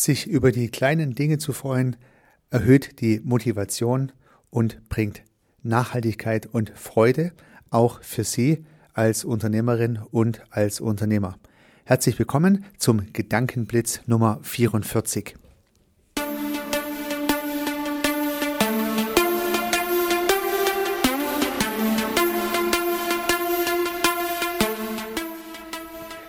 Sich über die kleinen Dinge zu freuen, erhöht die Motivation und bringt Nachhaltigkeit und Freude auch für Sie als Unternehmerin und als Unternehmer. Herzlich willkommen zum Gedankenblitz Nummer 44.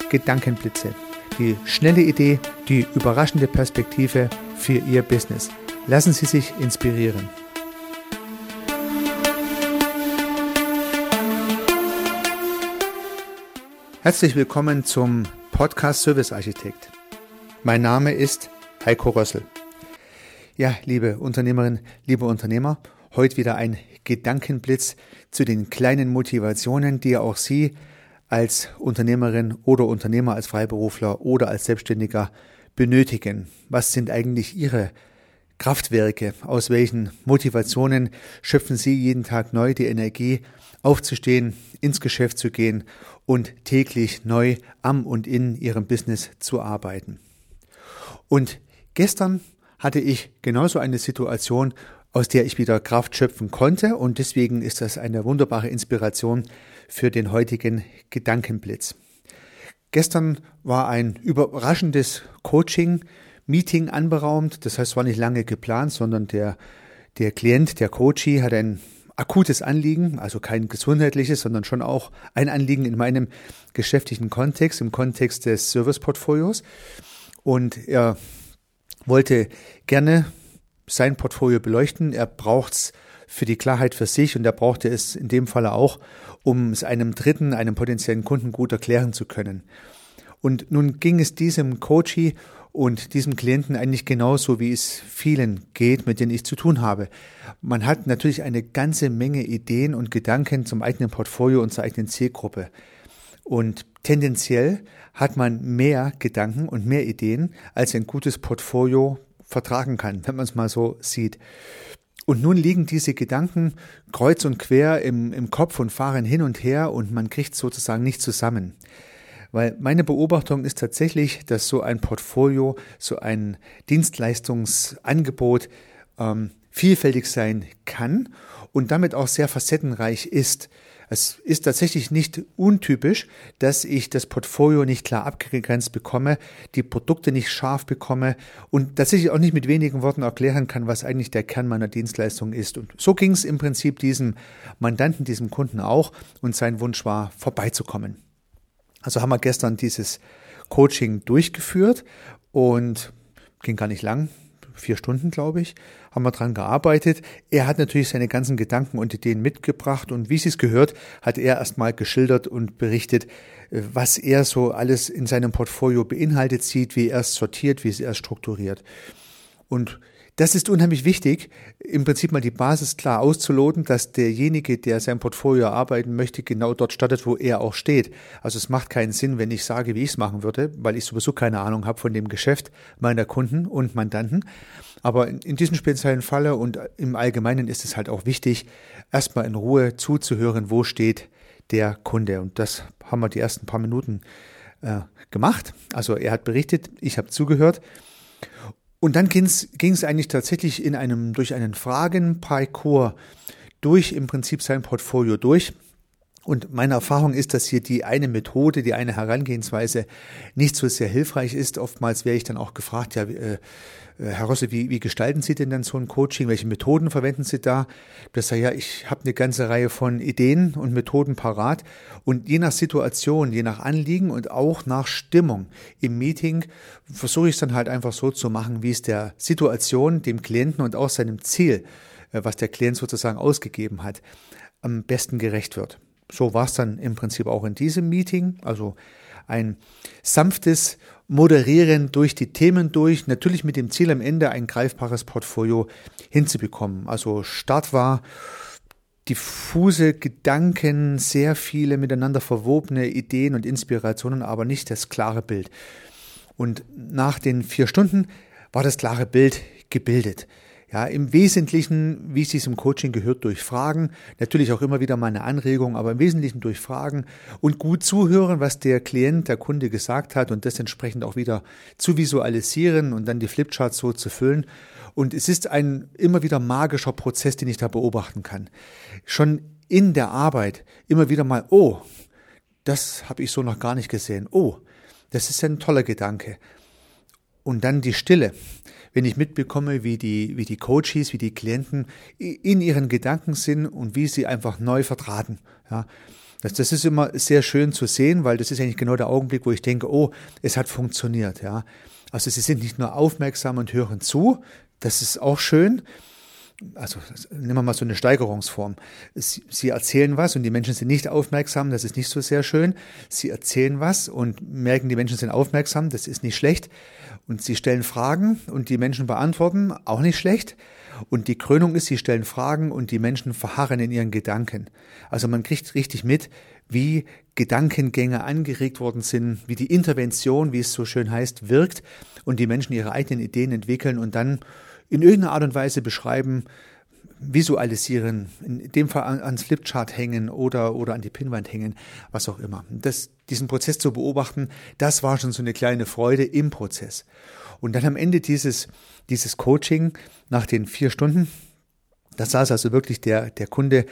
Gedankenblitze. Die schnelle Idee, die überraschende Perspektive für Ihr Business. Lassen Sie sich inspirieren. Herzlich willkommen zum Podcast Service Architekt. Mein Name ist Heiko Rössel. Ja, liebe Unternehmerinnen, liebe Unternehmer, heute wieder ein Gedankenblitz zu den kleinen Motivationen, die auch Sie als Unternehmerin oder Unternehmer, als Freiberufler oder als Selbstständiger benötigen? Was sind eigentlich Ihre Kraftwerke? Aus welchen Motivationen schöpfen Sie jeden Tag neu die Energie, aufzustehen, ins Geschäft zu gehen und täglich neu am und in Ihrem Business zu arbeiten? Und gestern hatte ich genauso eine Situation, aus der ich wieder Kraft schöpfen konnte. Und deswegen ist das eine wunderbare Inspiration für den heutigen Gedankenblitz. Gestern war ein überraschendes Coaching-Meeting anberaumt. Das heißt, es war nicht lange geplant, sondern der, der Klient, der Coachie, hat ein akutes Anliegen, also kein gesundheitliches, sondern schon auch ein Anliegen in meinem geschäftlichen Kontext, im Kontext des Serviceportfolios. Und er wollte gerne sein Portfolio beleuchten. Er braucht es für die Klarheit für sich und er brauchte es in dem Falle auch, um es einem Dritten, einem potenziellen Kunden gut erklären zu können. Und nun ging es diesem Coachie und diesem Klienten eigentlich genauso, wie es vielen geht, mit denen ich zu tun habe. Man hat natürlich eine ganze Menge Ideen und Gedanken zum eigenen Portfolio und zur eigenen Zielgruppe. Und tendenziell hat man mehr Gedanken und mehr Ideen, als ein gutes Portfolio vertragen kann, wenn man es mal so sieht. Und nun liegen diese Gedanken kreuz und quer im, im Kopf und fahren hin und her und man kriegt sozusagen nicht zusammen. Weil meine Beobachtung ist tatsächlich, dass so ein Portfolio, so ein Dienstleistungsangebot ähm, vielfältig sein kann und damit auch sehr facettenreich ist. Es ist tatsächlich nicht untypisch, dass ich das Portfolio nicht klar abgegrenzt bekomme, die Produkte nicht scharf bekomme und tatsächlich auch nicht mit wenigen Worten erklären kann, was eigentlich der Kern meiner Dienstleistung ist. Und so ging es im Prinzip diesem Mandanten, diesem Kunden auch und sein Wunsch war, vorbeizukommen. Also haben wir gestern dieses Coaching durchgeführt und ging gar nicht lang, vier Stunden, glaube ich, haben wir dran gearbeitet. Er hat natürlich seine ganzen Gedanken und Ideen mitgebracht und wie Sie es gehört, hat er erstmal geschildert und berichtet, äh, was er so alles in seinem Portfolio beinhaltet sieht, wie er es sortiert, wie er es strukturiert. Und das ist unheimlich wichtig, im Prinzip mal die Basis klar auszuloten, dass derjenige, der sein Portfolio erarbeiten möchte, genau dort startet, wo er auch steht. Also es macht keinen Sinn, wenn ich sage, wie ich es machen würde, weil ich sowieso keine Ahnung habe von dem Geschäft meiner Kunden und Mandanten. Aber in, in diesem speziellen Falle und im Allgemeinen ist es halt auch wichtig, erstmal in Ruhe zuzuhören, wo steht der Kunde. Und das haben wir die ersten paar Minuten äh, gemacht. Also er hat berichtet, ich habe zugehört. Und dann ging es eigentlich tatsächlich in einem, durch einen Fragenparcours durch im Prinzip sein Portfolio durch. Und meine Erfahrung ist, dass hier die eine Methode, die eine Herangehensweise nicht so sehr hilfreich ist. Oftmals wäre ich dann auch gefragt, ja, äh, Herr Rosse, wie, wie gestalten Sie denn dann so ein Coaching? Welche Methoden verwenden Sie da? Das sage ja, ich habe eine ganze Reihe von Ideen und Methoden parat. Und je nach Situation, je nach Anliegen und auch nach Stimmung im Meeting versuche ich es dann halt einfach so zu machen, wie es der Situation, dem Klienten und auch seinem Ziel, äh, was der Klient sozusagen ausgegeben hat, am besten gerecht wird. So war es dann im Prinzip auch in diesem Meeting. Also ein sanftes Moderieren durch die Themen durch, natürlich mit dem Ziel am Ende ein greifbares Portfolio hinzubekommen. Also Start war diffuse Gedanken, sehr viele miteinander verwobene Ideen und Inspirationen, aber nicht das klare Bild. Und nach den vier Stunden war das klare Bild gebildet. Ja, im Wesentlichen, wie es diesem Coaching gehört, durch Fragen, natürlich auch immer wieder mal eine Anregung, aber im Wesentlichen durch Fragen und gut zuhören, was der Klient, der Kunde gesagt hat und das entsprechend auch wieder zu visualisieren und dann die Flipcharts so zu füllen. Und es ist ein immer wieder magischer Prozess, den ich da beobachten kann. Schon in der Arbeit immer wieder mal, oh, das habe ich so noch gar nicht gesehen. Oh, das ist ein toller Gedanke. Und dann die Stille. Wenn ich mitbekomme, wie die, wie die Coaches, wie die Klienten in ihren Gedanken sind und wie sie einfach neu vertraten. Ja, das, das ist immer sehr schön zu sehen, weil das ist eigentlich genau der Augenblick, wo ich denke, oh, es hat funktioniert. Ja, also sie sind nicht nur aufmerksam und hören zu, das ist auch schön, also nehmen wir mal so eine Steigerungsform. Sie erzählen was und die Menschen sind nicht aufmerksam, das ist nicht so sehr schön. Sie erzählen was und merken, die Menschen sind aufmerksam, das ist nicht schlecht. Und sie stellen Fragen und die Menschen beantworten, auch nicht schlecht. Und die Krönung ist, sie stellen Fragen und die Menschen verharren in ihren Gedanken. Also man kriegt richtig mit, wie Gedankengänge angeregt worden sind, wie die Intervention, wie es so schön heißt, wirkt und die Menschen ihre eigenen Ideen entwickeln und dann in irgendeiner Art und Weise beschreiben, visualisieren, in dem Fall ans Flipchart hängen oder, oder an die Pinnwand hängen, was auch immer. Das, diesen Prozess zu beobachten, das war schon so eine kleine Freude im Prozess. Und dann am Ende dieses, dieses Coaching nach den vier Stunden, da saß also wirklich der, der Kunde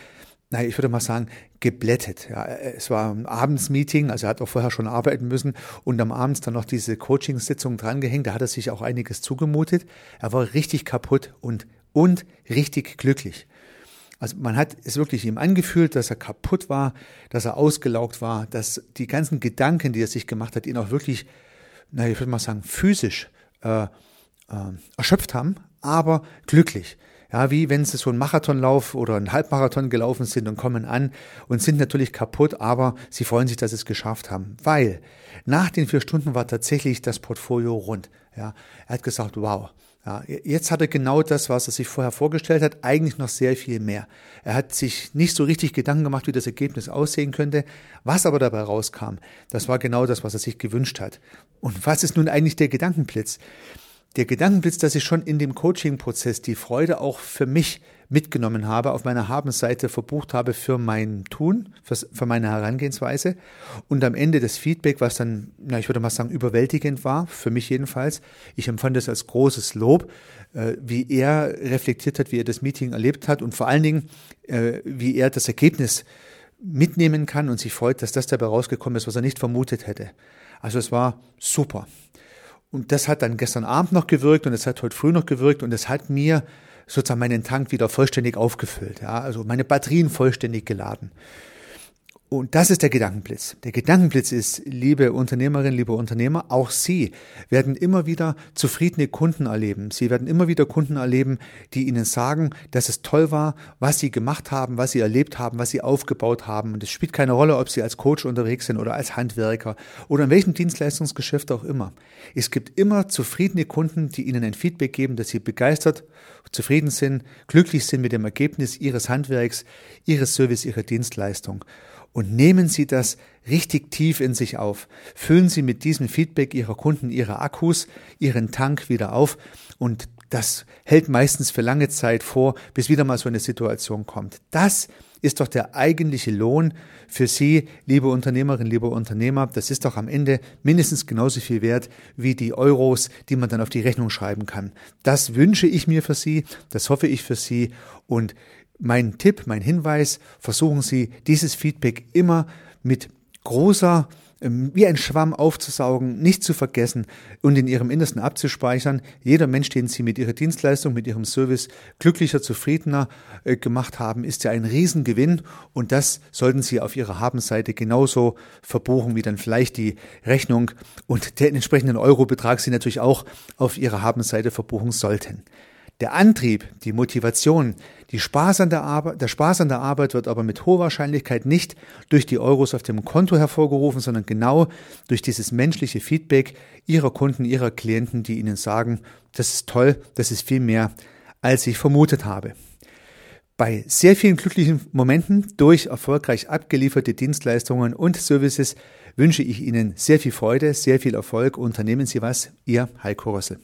naja, ich würde mal sagen, geblättet. Ja, es war ein Abendsmeeting, also er hat auch vorher schon arbeiten müssen und am Abend dann noch diese Coachingsitzung drangehängt. Da hat er sich auch einiges zugemutet. Er war richtig kaputt und, und richtig glücklich. Also man hat es wirklich ihm angefühlt, dass er kaputt war, dass er ausgelaugt war, dass die ganzen Gedanken, die er sich gemacht hat, ihn auch wirklich, naja, ich würde mal sagen, physisch äh, äh, erschöpft haben, aber glücklich. Ja, wie wenn sie so einen Marathonlauf oder einen Halbmarathon gelaufen sind und kommen an und sind natürlich kaputt, aber sie freuen sich, dass sie es geschafft haben. Weil nach den vier Stunden war tatsächlich das Portfolio rund. Ja, er hat gesagt, wow. Ja, jetzt hat er genau das, was er sich vorher vorgestellt hat, eigentlich noch sehr viel mehr. Er hat sich nicht so richtig Gedanken gemacht, wie das Ergebnis aussehen könnte. Was aber dabei rauskam, das war genau das, was er sich gewünscht hat. Und was ist nun eigentlich der Gedankenblitz? Der Gedankenblitz, dass ich schon in dem Coaching-Prozess die Freude auch für mich mitgenommen habe, auf meiner Habenseite verbucht habe für mein Tun, für, für meine Herangehensweise und am Ende das Feedback, was dann, na, ich würde mal sagen, überwältigend war, für mich jedenfalls. Ich empfand es als großes Lob, äh, wie er reflektiert hat, wie er das Meeting erlebt hat und vor allen Dingen, äh, wie er das Ergebnis mitnehmen kann und sich freut, dass das dabei rausgekommen ist, was er nicht vermutet hätte. Also es war super. Und das hat dann gestern Abend noch gewirkt und es hat heute früh noch gewirkt und es hat mir sozusagen meinen Tank wieder vollständig aufgefüllt, ja, also meine Batterien vollständig geladen. Und das ist der Gedankenblitz. Der Gedankenblitz ist, liebe Unternehmerinnen, liebe Unternehmer, auch Sie werden immer wieder zufriedene Kunden erleben. Sie werden immer wieder Kunden erleben, die Ihnen sagen, dass es toll war, was Sie gemacht haben, was Sie erlebt haben, was Sie aufgebaut haben. Und es spielt keine Rolle, ob Sie als Coach unterwegs sind oder als Handwerker oder in welchem Dienstleistungsgeschäft auch immer. Es gibt immer zufriedene Kunden, die Ihnen ein Feedback geben, dass Sie begeistert, zufrieden sind, glücklich sind mit dem Ergebnis Ihres Handwerks, Ihres Service, Ihrer Dienstleistung und nehmen Sie das richtig tief in sich auf. Füllen Sie mit diesem Feedback Ihrer Kunden Ihre Akkus, Ihren Tank wieder auf und das hält meistens für lange Zeit vor, bis wieder mal so eine Situation kommt. Das ist doch der eigentliche Lohn für Sie, liebe Unternehmerinnen, liebe Unternehmer. Das ist doch am Ende mindestens genauso viel wert wie die Euros, die man dann auf die Rechnung schreiben kann. Das wünsche ich mir für Sie, das hoffe ich für Sie und mein Tipp, mein Hinweis, versuchen Sie dieses Feedback immer mit großer, ähm, wie ein Schwamm aufzusaugen, nicht zu vergessen und in Ihrem Innersten abzuspeichern. Jeder Mensch, den Sie mit Ihrer Dienstleistung, mit Ihrem Service glücklicher, zufriedener äh, gemacht haben, ist ja ein Riesengewinn und das sollten Sie auf Ihrer Habenseite genauso verbuchen, wie dann vielleicht die Rechnung und den entsprechenden Eurobetrag Sie natürlich auch auf Ihrer Habenseite verbuchen sollten. Der Antrieb, die Motivation, die Spaß an der, Arbeit, der Spaß an der Arbeit wird aber mit hoher Wahrscheinlichkeit nicht durch die Euros auf dem Konto hervorgerufen, sondern genau durch dieses menschliche Feedback Ihrer Kunden, Ihrer Klienten, die Ihnen sagen, das ist toll, das ist viel mehr, als ich vermutet habe. Bei sehr vielen glücklichen Momenten durch erfolgreich abgelieferte Dienstleistungen und Services wünsche ich Ihnen sehr viel Freude, sehr viel Erfolg. Unternehmen Sie was, Ihr Heiko Rössel.